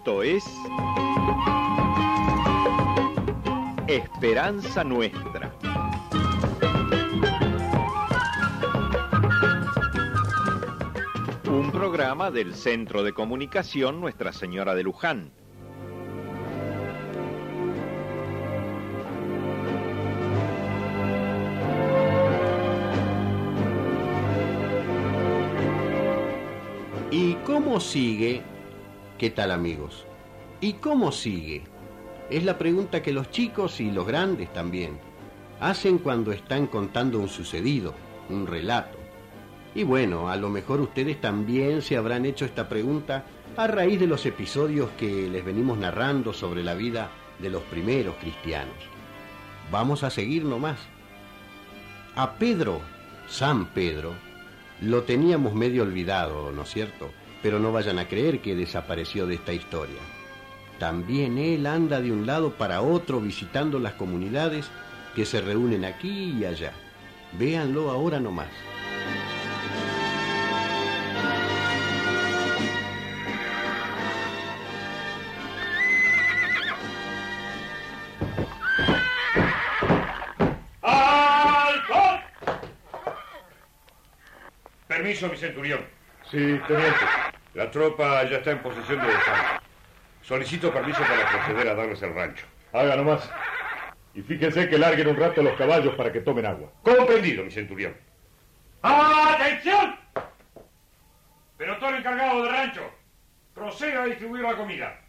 Esto es Esperanza Nuestra. Un programa del Centro de Comunicación Nuestra Señora de Luján. ¿Y cómo sigue? ¿Qué tal amigos? ¿Y cómo sigue? Es la pregunta que los chicos y los grandes también hacen cuando están contando un sucedido, un relato. Y bueno, a lo mejor ustedes también se habrán hecho esta pregunta a raíz de los episodios que les venimos narrando sobre la vida de los primeros cristianos. Vamos a seguir nomás. A Pedro, San Pedro, lo teníamos medio olvidado, ¿no es cierto? Pero no vayan a creer que desapareció de esta historia. También él anda de un lado para otro visitando las comunidades que se reúnen aquí y allá. Véanlo ahora nomás. ¡Alto! Permiso, mi centurión. Sí, teniente. La tropa ya está en posesión de Sancho. Solicito permiso para proceder a darles el rancho. Haga nomás. Y fíjense que larguen un rato los caballos para que tomen agua. Comprendido, mi centurión. ¡Atención! Pelotón encargado del rancho. Proceda a distribuir la comida.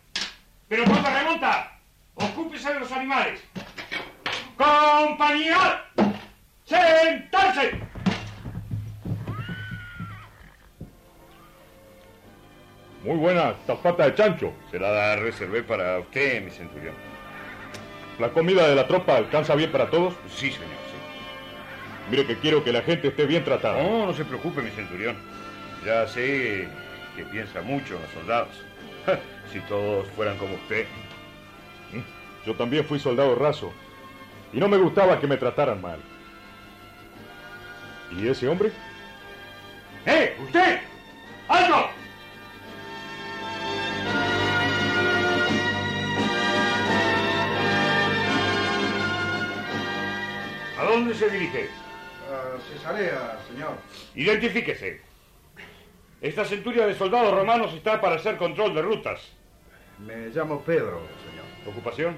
Pero cuando remonta, ocúpese de los animales. ¡Compañía! ¡Sentarse! Muy buena zapata de chancho. Se la reservé para usted, mi centurión. ¿La comida de la tropa alcanza bien para todos? Sí, señor, sí. Mire que quiero que la gente esté bien tratada. No, no se preocupe, mi centurión. Ya sé que piensa mucho en los soldados. si todos fueran como usted. Yo también fui soldado raso. Y no me gustaba que me trataran mal. ¿Y ese hombre? ¡Eh! ¡Usted! ¡Alto! Dónde se dirige? A Cesarea, señor. Identifíquese. Esta centuria de soldados romanos está para hacer control de rutas. Me llamo Pedro, señor. ¿Ocupación?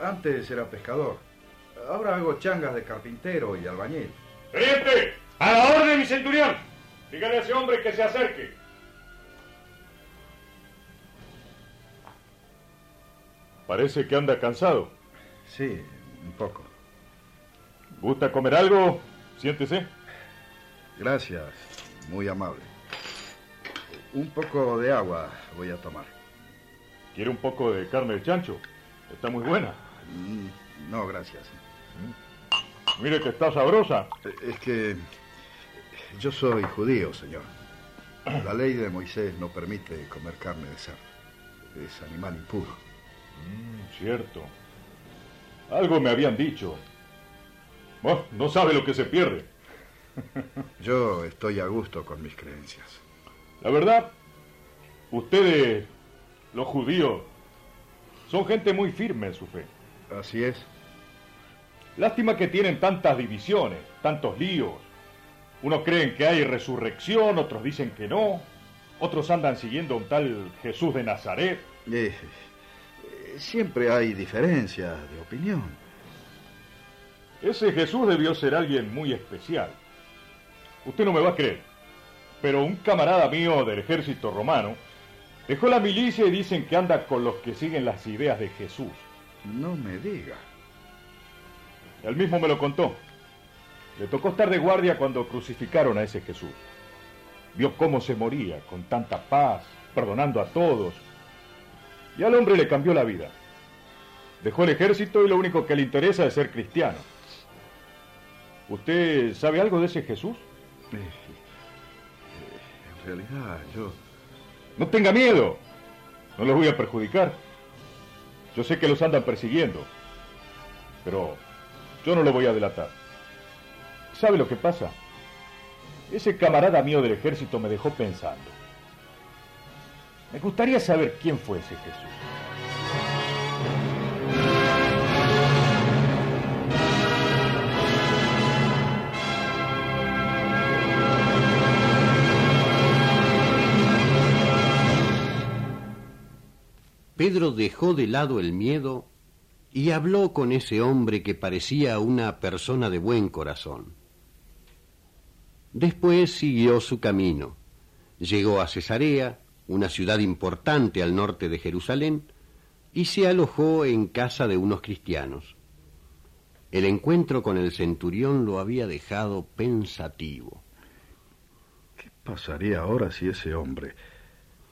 Antes era pescador. Ahora hago changas de carpintero y albañil. ¡Teniente! ¡A la orden, mi centurión! Dígale a ese hombre que se acerque. Parece que anda cansado. Sí, un poco. ¿Gusta comer algo? Siéntese. Gracias, muy amable. Un poco de agua voy a tomar. ¿Quiere un poco de carne de chancho? Está muy buena. Mm, No, gracias. Mire que está sabrosa. Eh, Es que yo soy judío, señor. La ley de Moisés no permite comer carne de cerdo. Es animal impuro. Mm, cierto. Algo me habían dicho. Bueno, no sabe lo que se pierde. Yo estoy a gusto con mis creencias. La verdad, ustedes, los judíos, son gente muy firme en su fe. Así es. Lástima que tienen tantas divisiones, tantos líos. Unos creen que hay resurrección, otros dicen que no. Otros andan siguiendo a un tal Jesús de Nazaret. Eh, siempre hay diferencias de opinión. Ese Jesús debió ser alguien muy especial. Usted no me va a creer, pero un camarada mío del ejército romano dejó la milicia y dicen que anda con los que siguen las ideas de Jesús. No me diga. Él mismo me lo contó. Le tocó estar de guardia cuando crucificaron a ese Jesús. Vio cómo se moría con tanta paz, perdonando a todos. Y al hombre le cambió la vida. Dejó el ejército y lo único que le interesa es ser cristiano. ¿Usted sabe algo de ese Jesús? Eh, En realidad, yo... No tenga miedo. No los voy a perjudicar. Yo sé que los andan persiguiendo. Pero yo no lo voy a delatar. ¿Sabe lo que pasa? Ese camarada mío del ejército me dejó pensando. Me gustaría saber quién fue ese Jesús. Pedro dejó de lado el miedo y habló con ese hombre que parecía una persona de buen corazón. Después siguió su camino. Llegó a Cesarea, una ciudad importante al norte de Jerusalén, y se alojó en casa de unos cristianos. El encuentro con el centurión lo había dejado pensativo. ¿Qué pasaría ahora si ese hombre,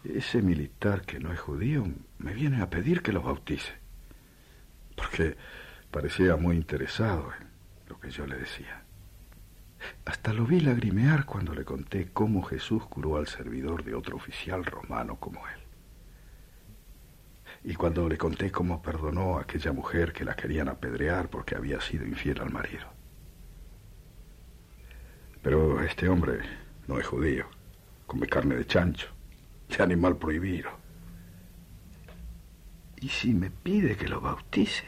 ese militar que no es judío, me viene a pedir que lo bautice? Porque parecía muy interesado en lo que yo le decía. Hasta lo vi lagrimear cuando le conté cómo Jesús curó al servidor de otro oficial romano como él. Y cuando le conté cómo perdonó a aquella mujer que la querían apedrear porque había sido infiel al marido. Pero este hombre no es judío, come carne de chancho, de animal prohibido. ¿Y si me pide que lo bautice?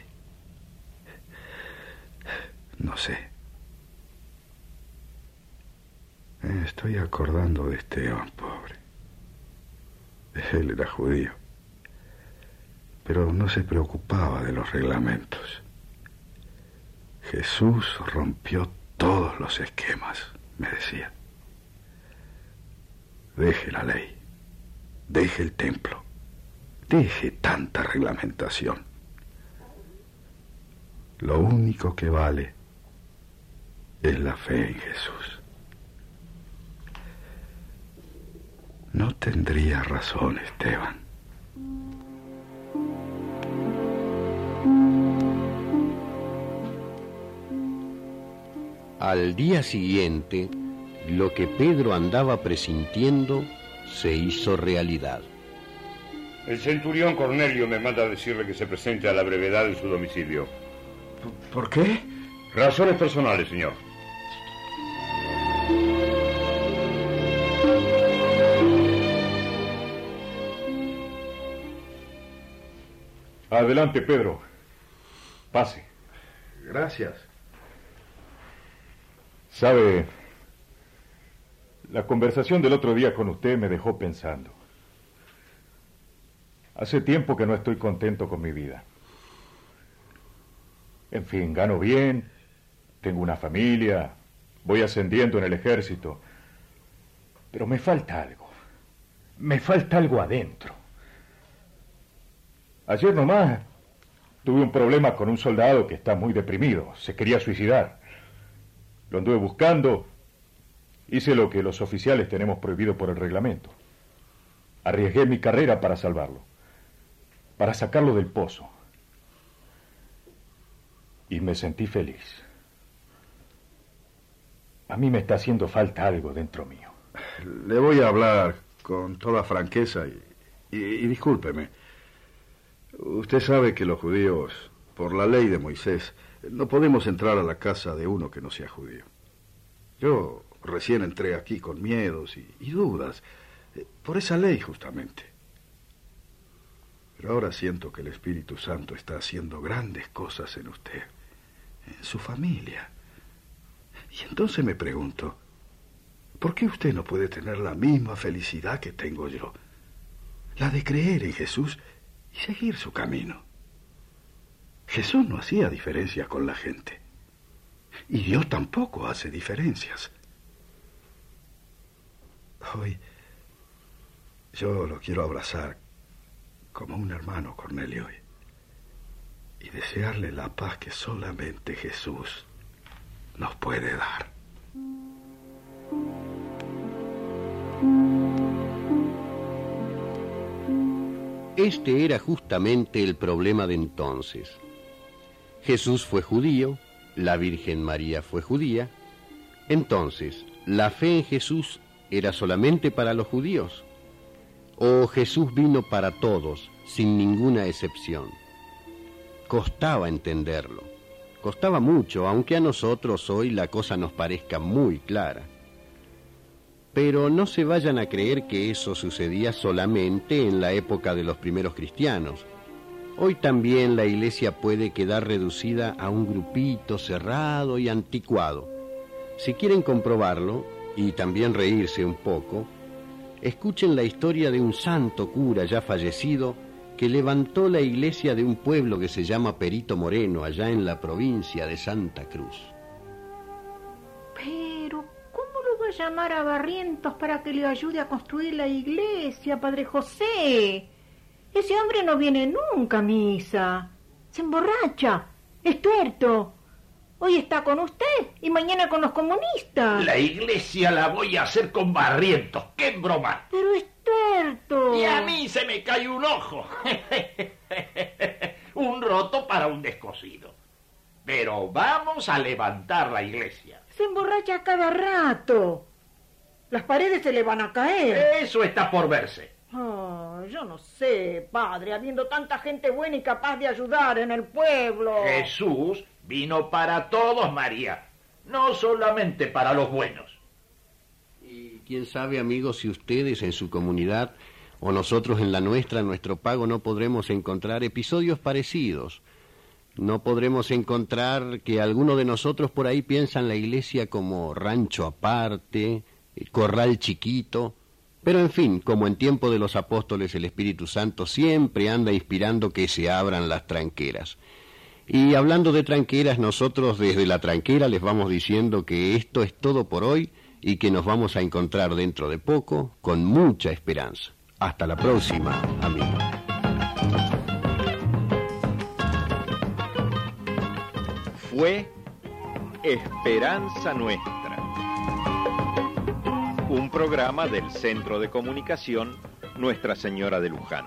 No sé. Me estoy acordando de Esteban, pobre. Él era judío, pero no se preocupaba de los reglamentos. Jesús rompió todos los esquemas, me decía. Deje la ley, deje el templo, deje tanta reglamentación. Lo único que vale es la fe en Jesús. No tendría razón, Esteban. Al día siguiente, lo que Pedro andaba presintiendo se hizo realidad. El centurión Cornelio me manda a decirle que se presente a la brevedad de su domicilio. ¿Por qué? Razones personales, señor. Adelante, Pedro. Pase. Gracias. Sabe, la conversación del otro día con usted me dejó pensando. Hace tiempo que no estoy contento con mi vida. En fin, gano bien, tengo una familia, voy ascendiendo en el ejército, pero me falta algo. Me falta algo adentro. Ayer nomás tuve un problema con un soldado que está muy deprimido, se quería suicidar. Lo anduve buscando, hice lo que los oficiales tenemos prohibido por el reglamento. Arriesgué mi carrera para salvarlo, para sacarlo del pozo. Y me sentí feliz. A mí me está haciendo falta algo dentro mío. Le voy a hablar con toda franqueza y, y, discúlpeme. Usted sabe que los judíos, por la ley de Moisés, no podemos entrar a la casa de uno que no sea judío. Yo recién entré aquí con miedos y, y dudas, eh, por esa ley justamente. Pero ahora siento que el Espíritu Santo está haciendo grandes cosas en usted, en su familia. Y entonces me pregunto, ¿por qué usted no puede tener la misma felicidad que tengo yo? La de creer en Jesús y seguir su camino. Jesús no hacía diferencias con la gente. Y Dios tampoco hace diferencias. Hoy yo lo quiero abrazar como un hermano, Cornelio, y, desearle la paz que solamente Jesús nos puede dar. Este era justamente el problema de entonces. Jesús fue judío, la Virgen María fue judía, entonces, ¿la fe en Jesús era solamente para los judíos? ¿O Jesús vino para todos, sin ninguna excepción? Costaba entenderlo, costaba mucho, aunque a nosotros hoy la cosa nos parezca muy clara. Pero no se vayan a creer que eso sucedía solamente en la época de los primeros cristianos. Hoy también la iglesia puede quedar reducida a un grupito cerrado y anticuado. Si quieren comprobarlo, y también reírse un poco, escuchen la historia de un santo cura ya fallecido que levantó la iglesia de un pueblo que se llama Perito Moreno, allá en la provincia de Santa Cruz. Pero, ¿cómo lo va a llamar a Barrientos para que le ayude a construir la iglesia, Padre José? Ese hombre no viene nunca a misa. Se emborracha. Es tuerto. Hoy está con usted y mañana con los comunistas. La iglesia la voy a hacer con barrientos. ¡Qué broma! Pero es tuerto. Y a mí se me cae un ojo. un roto para un descosido. Pero vamos a levantar la iglesia. Se emborracha cada rato. Las paredes se le van a caer. Eso está por verse. Oh, yo no sé, padre, habiendo tanta gente buena y capaz de ayudar en el pueblo. Jesús vino para todos, María, no solamente para los buenos. Quién sabe, amigos, si ustedes en su comunidad o nosotros en la nuestra, en nuestro pago, no podremos encontrar episodios parecidos. No podremos encontrar que alguno de nosotros por ahí piensan la iglesia como rancho aparte, corral chiquito, pero en fin, como en tiempo de los apóstoles el Espíritu Santo siempre anda inspirando que se abran las tranqueras. Y hablando de tranqueras, nosotros desde la tranquera les vamos diciendo que esto es todo por hoy y que nos vamos a encontrar dentro de poco con mucha esperanza. Hasta la próxima, amigos. Fue Esperanza Nuestra un programa del Centro de Comunicación Nuestra Señora de Luján.